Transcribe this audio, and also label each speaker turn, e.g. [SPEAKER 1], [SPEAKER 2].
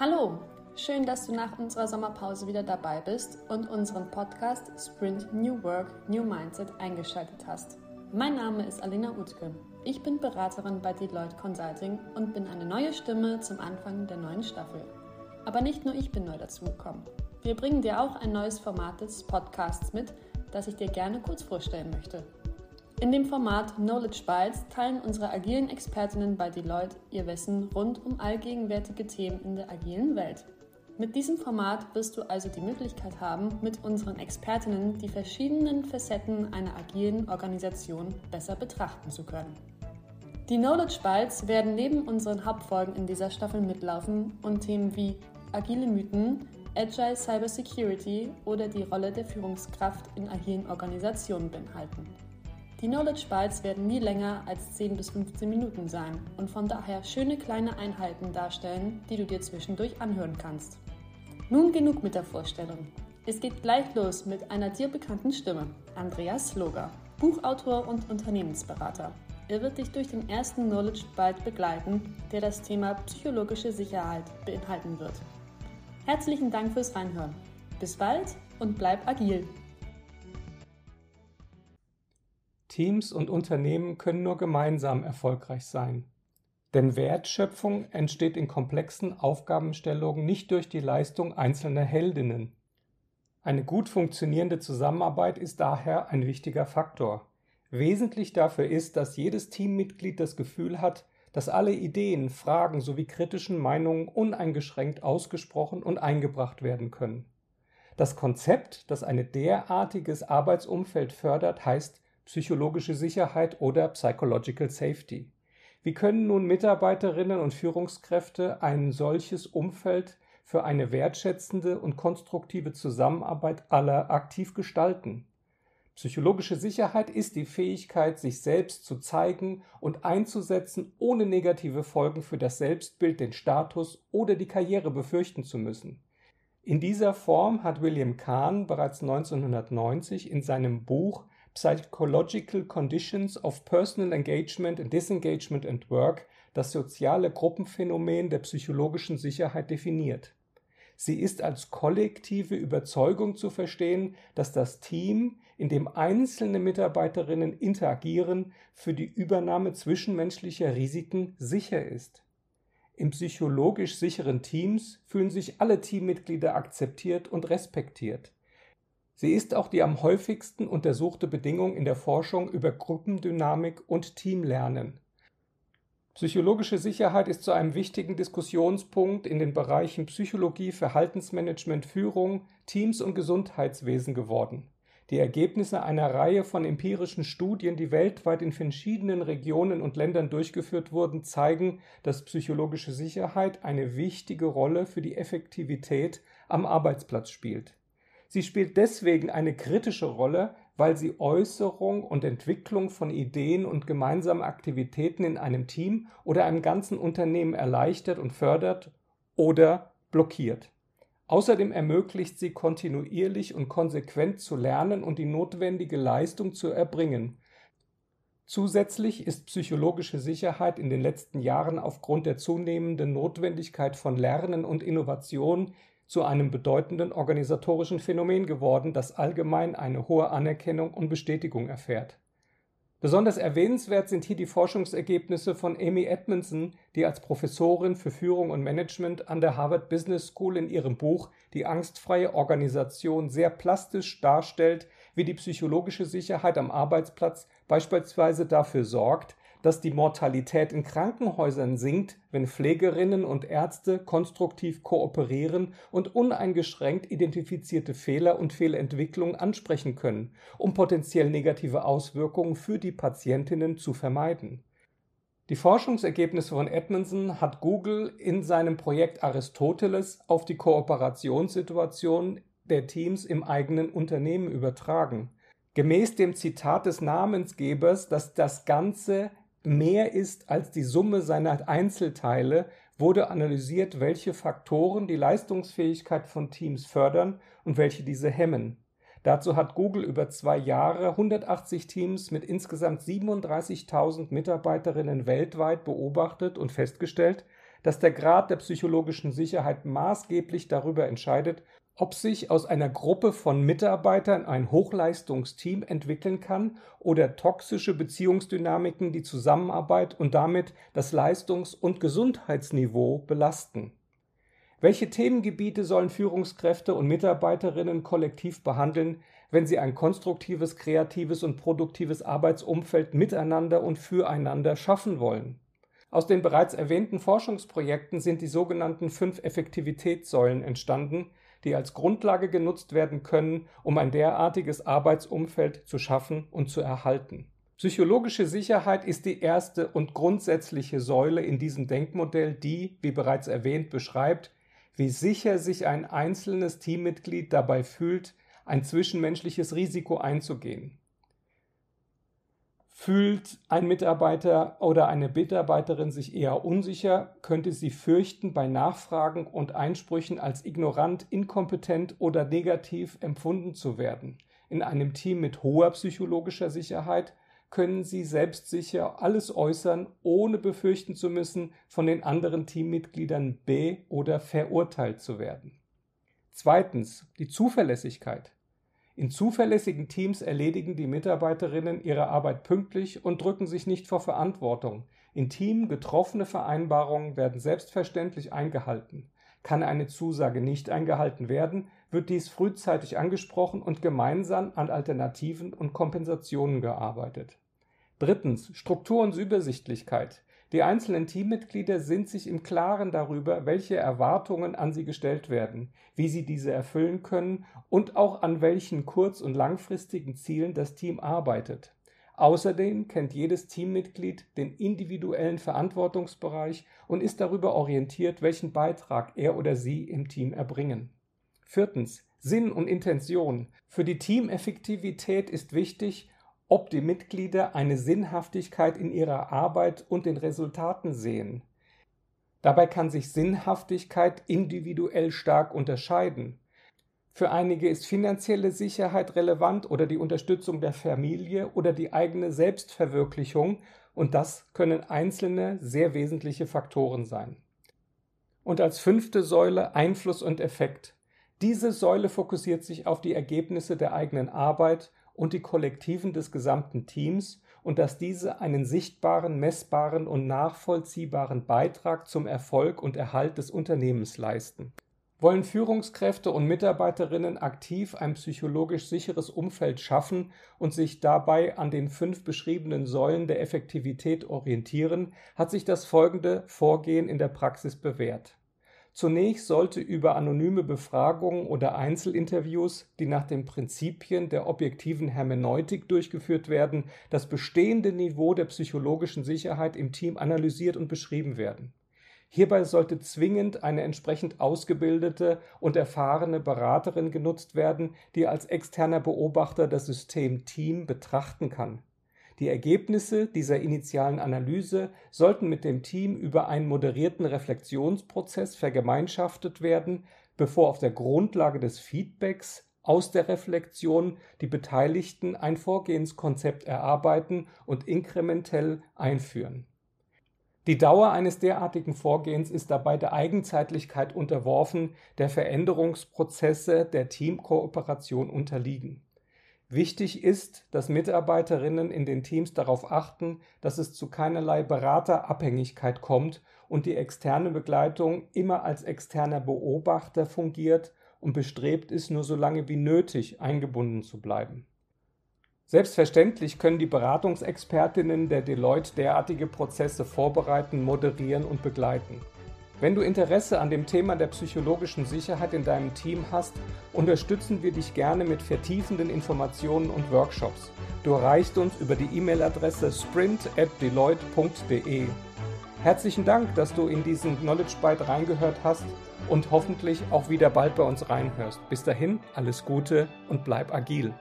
[SPEAKER 1] Hallo, schön, dass du nach unserer Sommerpause wieder dabei bist und unseren Podcast Sprint New Work, New Mindset eingeschaltet hast. Mein Name ist Alina Utke. Ich bin Beraterin bei Deloitte Consulting und bin eine neue Stimme zum Anfang der neuen Staffel. Aber nicht nur ich bin neu dazugekommen. Wir bringen dir auch ein neues Format des Podcasts mit, das ich dir gerne kurz vorstellen möchte. In dem Format Knowledge Bites teilen unsere agilen Expertinnen bei Deloitte ihr Wissen rund um allgegenwärtige Themen in der agilen Welt. Mit diesem Format wirst du also die Möglichkeit haben, mit unseren Expertinnen die verschiedenen Facetten einer agilen Organisation besser betrachten zu können. Die Knowledge Bites werden neben unseren Hauptfolgen in dieser Staffel mitlaufen und Themen wie agile Mythen, Agile Cybersecurity oder die Rolle der Führungskraft in agilen Organisationen beinhalten. Die Knowledge Bites werden nie länger als 10 bis 15 Minuten sein und von daher schöne kleine Einheiten darstellen, die du dir zwischendurch anhören kannst. Nun genug mit der Vorstellung. Es geht gleich los mit einer dir bekannten Stimme, Andreas Loger, Buchautor und Unternehmensberater. Er wird dich durch den ersten Knowledge Bite begleiten, der das Thema psychologische Sicherheit beinhalten wird. Herzlichen Dank fürs Reinhören. Bis bald und bleib agil!
[SPEAKER 2] Teams und Unternehmen können nur gemeinsam erfolgreich sein. Denn Wertschöpfung entsteht in komplexen Aufgabenstellungen nicht durch die Leistung einzelner Heldinnen. Eine gut funktionierende Zusammenarbeit ist daher ein wichtiger Faktor. Wesentlich dafür ist, dass jedes Teammitglied das Gefühl hat, dass alle Ideen, Fragen sowie kritischen Meinungen uneingeschränkt ausgesprochen und eingebracht werden können. Das Konzept, das ein derartiges Arbeitsumfeld fördert, heißt psychologische Sicherheit oder Psychological Safety. Wie können nun Mitarbeiterinnen und Führungskräfte ein solches Umfeld für eine wertschätzende und konstruktive Zusammenarbeit aller aktiv gestalten? Psychologische Sicherheit ist die Fähigkeit, sich selbst zu zeigen und einzusetzen, ohne negative Folgen für das Selbstbild, den Status oder die Karriere befürchten zu müssen. In dieser Form hat William Kahn bereits 1990 in seinem Buch Psychological Conditions of Personal Engagement and Disengagement at Work das soziale Gruppenphänomen der psychologischen Sicherheit definiert. Sie ist als kollektive Überzeugung zu verstehen, dass das Team, in dem einzelne Mitarbeiterinnen interagieren, für die Übernahme zwischenmenschlicher Risiken sicher ist. In psychologisch sicheren Teams fühlen sich alle Teammitglieder akzeptiert und respektiert. Sie ist auch die am häufigsten untersuchte Bedingung in der Forschung über Gruppendynamik und Teamlernen. Psychologische Sicherheit ist zu einem wichtigen Diskussionspunkt in den Bereichen Psychologie, Verhaltensmanagement, Führung, Teams und Gesundheitswesen geworden. Die Ergebnisse einer Reihe von empirischen Studien, die weltweit in verschiedenen Regionen und Ländern durchgeführt wurden, zeigen, dass psychologische Sicherheit eine wichtige Rolle für die Effektivität am Arbeitsplatz spielt. Sie spielt deswegen eine kritische Rolle, weil sie Äußerung und Entwicklung von Ideen und gemeinsamen Aktivitäten in einem Team oder einem ganzen Unternehmen erleichtert und fördert oder blockiert. Außerdem ermöglicht sie kontinuierlich und konsequent zu lernen und die notwendige Leistung zu erbringen. Zusätzlich ist psychologische Sicherheit in den letzten Jahren aufgrund der zunehmenden Notwendigkeit von Lernen und Innovation zu einem bedeutenden organisatorischen Phänomen geworden, das allgemein eine hohe Anerkennung und Bestätigung erfährt. Besonders erwähnenswert sind hier die Forschungsergebnisse von Amy Edmondson, die als Professorin für Führung und Management an der Harvard Business School in ihrem Buch Die angstfreie Organisation sehr plastisch darstellt, wie die psychologische Sicherheit am Arbeitsplatz beispielsweise dafür sorgt, dass die Mortalität in Krankenhäusern sinkt, wenn Pflegerinnen und Ärzte konstruktiv kooperieren und uneingeschränkt identifizierte Fehler und Fehlentwicklungen ansprechen können, um potenziell negative Auswirkungen für die Patientinnen zu vermeiden. Die Forschungsergebnisse von Edmondson hat Google in seinem Projekt Aristoteles auf die Kooperationssituation der Teams im eigenen Unternehmen übertragen. Gemäß dem Zitat des Namensgebers, dass das Ganze mehr ist als die Summe seiner Einzelteile, wurde analysiert, welche Faktoren die Leistungsfähigkeit von Teams fördern und welche diese hemmen. Dazu hat Google über zwei Jahre 180 Teams mit insgesamt 37.000 Mitarbeiterinnen weltweit beobachtet und festgestellt, dass der Grad der psychologischen Sicherheit maßgeblich darüber entscheidet, ob sich aus einer Gruppe von Mitarbeitern ein Hochleistungsteam entwickeln kann oder toxische Beziehungsdynamiken die Zusammenarbeit und damit das Leistungs- und Gesundheitsniveau belasten. Welche Themengebiete sollen Führungskräfte und Mitarbeiterinnen kollektiv behandeln, wenn sie ein konstruktives, kreatives und produktives Arbeitsumfeld miteinander und füreinander schaffen wollen? Aus den bereits erwähnten Forschungsprojekten sind die sogenannten fünf Effektivitätssäulen entstanden, die als Grundlage genutzt werden können, um ein derartiges Arbeitsumfeld zu schaffen und zu erhalten. Psychologische Sicherheit ist die erste und grundsätzliche Säule in diesem Denkmodell, die, wie bereits erwähnt, beschreibt, wie sicher sich ein einzelnes Teammitglied dabei fühlt, ein zwischenmenschliches Risiko einzugehen. Fühlt ein Mitarbeiter oder eine Mitarbeiterin sich eher unsicher, könnte sie fürchten, bei Nachfragen und Einsprüchen als ignorant, inkompetent oder negativ empfunden zu werden. In einem Team mit hoher psychologischer Sicherheit können sie selbstsicher alles äußern, ohne befürchten zu müssen, von den anderen Teammitgliedern be- oder verurteilt zu werden. Zweitens die Zuverlässigkeit. In zuverlässigen Teams erledigen die Mitarbeiterinnen ihre Arbeit pünktlich und drücken sich nicht vor Verantwortung. In Team getroffene Vereinbarungen werden selbstverständlich eingehalten. Kann eine Zusage nicht eingehalten werden, wird dies frühzeitig angesprochen und gemeinsam an Alternativen und Kompensationen gearbeitet. Drittens Struktur und Übersichtlichkeit. Die einzelnen Teammitglieder sind sich im Klaren darüber, welche Erwartungen an sie gestellt werden, wie sie diese erfüllen können und auch an welchen kurz- und langfristigen Zielen das Team arbeitet. Außerdem kennt jedes Teammitglied den individuellen Verantwortungsbereich und ist darüber orientiert, welchen Beitrag er oder sie im Team erbringen. Viertens. Sinn und Intention. Für die Teameffektivität ist wichtig, ob die Mitglieder eine Sinnhaftigkeit in ihrer Arbeit und den Resultaten sehen. Dabei kann sich Sinnhaftigkeit individuell stark unterscheiden. Für einige ist finanzielle Sicherheit relevant oder die Unterstützung der Familie oder die eigene Selbstverwirklichung und das können einzelne sehr wesentliche Faktoren sein. Und als fünfte Säule Einfluss und Effekt. Diese Säule fokussiert sich auf die Ergebnisse der eigenen Arbeit und die Kollektiven des gesamten Teams und dass diese einen sichtbaren, messbaren und nachvollziehbaren Beitrag zum Erfolg und Erhalt des Unternehmens leisten. Wollen Führungskräfte und Mitarbeiterinnen aktiv ein psychologisch sicheres Umfeld schaffen und sich dabei an den fünf beschriebenen Säulen der Effektivität orientieren, hat sich das folgende Vorgehen in der Praxis bewährt. Zunächst sollte über anonyme Befragungen oder Einzelinterviews, die nach den Prinzipien der objektiven Hermeneutik durchgeführt werden, das bestehende Niveau der psychologischen Sicherheit im Team analysiert und beschrieben werden. Hierbei sollte zwingend eine entsprechend ausgebildete und erfahrene Beraterin genutzt werden, die als externer Beobachter das System Team betrachten kann. Die Ergebnisse dieser initialen Analyse sollten mit dem Team über einen moderierten Reflexionsprozess vergemeinschaftet werden, bevor auf der Grundlage des Feedbacks aus der Reflexion die Beteiligten ein Vorgehenskonzept erarbeiten und inkrementell einführen. Die Dauer eines derartigen Vorgehens ist dabei der Eigenzeitlichkeit unterworfen, der Veränderungsprozesse der Teamkooperation unterliegen. Wichtig ist, dass Mitarbeiterinnen in den Teams darauf achten, dass es zu keinerlei Beraterabhängigkeit kommt und die externe Begleitung immer als externer Beobachter fungiert und bestrebt ist, nur so lange wie nötig eingebunden zu bleiben. Selbstverständlich können die Beratungsexpertinnen der Deloitte derartige Prozesse vorbereiten, moderieren und begleiten. Wenn du Interesse an dem Thema der psychologischen Sicherheit in deinem Team hast, unterstützen wir dich gerne mit vertiefenden Informationen und Workshops. Du erreichst uns über die E-Mail-Adresse sprint@deloitte.de. Herzlichen Dank, dass du in diesen Knowledge Byte reingehört hast und hoffentlich auch wieder bald bei uns reinhörst. Bis dahin, alles Gute und bleib agil.